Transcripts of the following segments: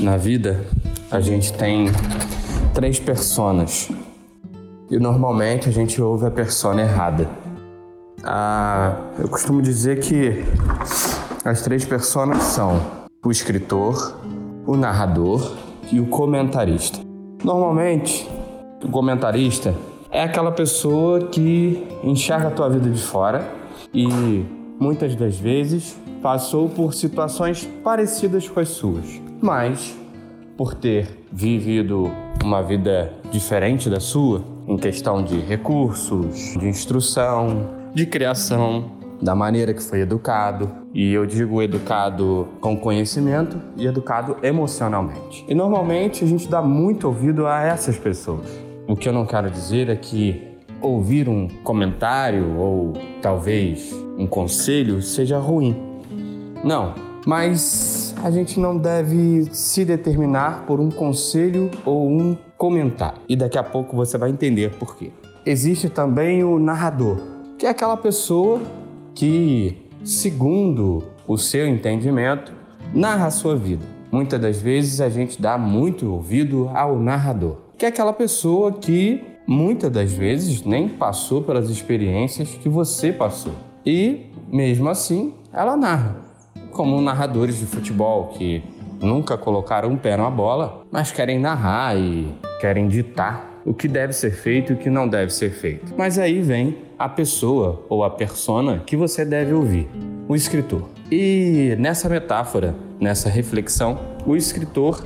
Na vida, a gente tem três personas. E normalmente a gente ouve a persona errada. Ah, eu costumo dizer que as três personas são o escritor, o narrador e o comentarista. Normalmente, o comentarista é aquela pessoa que enxerga a tua vida de fora e muitas das vezes passou por situações parecidas com as suas, mas por ter vivido uma vida diferente da sua, em questão de recursos, de instrução, de criação, da maneira que foi educado, e eu digo educado com conhecimento e educado emocionalmente. E normalmente a gente dá muito ouvido a essas pessoas. O que eu não quero dizer é que ouvir um comentário ou talvez um conselho seja ruim. Não, mas a gente não deve se determinar por um conselho ou um comentário. E daqui a pouco você vai entender por quê. Existe também o narrador, que é aquela pessoa que, segundo o seu entendimento, narra a sua vida. Muitas das vezes a gente dá muito ouvido ao narrador, que é aquela pessoa que muitas das vezes nem passou pelas experiências que você passou. E, mesmo assim, ela narra. Como narradores de futebol que nunca colocaram um pé na bola, mas querem narrar e querem ditar o que deve ser feito e o que não deve ser feito. Mas aí vem a pessoa ou a persona que você deve ouvir, o escritor. E nessa metáfora, nessa reflexão, o escritor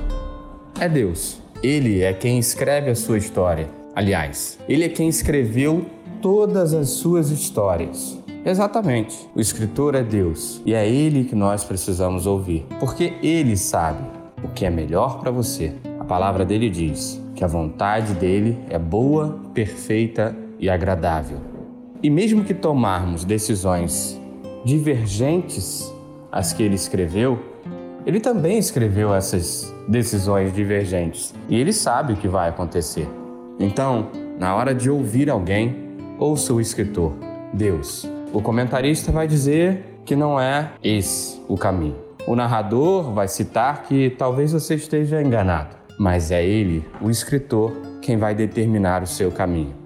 é Deus. Ele é quem escreve a sua história. Aliás, ele é quem escreveu todas as suas histórias. Exatamente. O escritor é Deus e é ele que nós precisamos ouvir, porque ele sabe o que é melhor para você. A palavra dele diz que a vontade dele é boa, perfeita e agradável. E mesmo que tomarmos decisões divergentes às que ele escreveu, ele também escreveu essas decisões divergentes e ele sabe o que vai acontecer. Então, na hora de ouvir alguém, ouça o escritor, Deus. O comentarista vai dizer que não é esse o caminho. O narrador vai citar que talvez você esteja enganado, mas é ele, o escritor, quem vai determinar o seu caminho.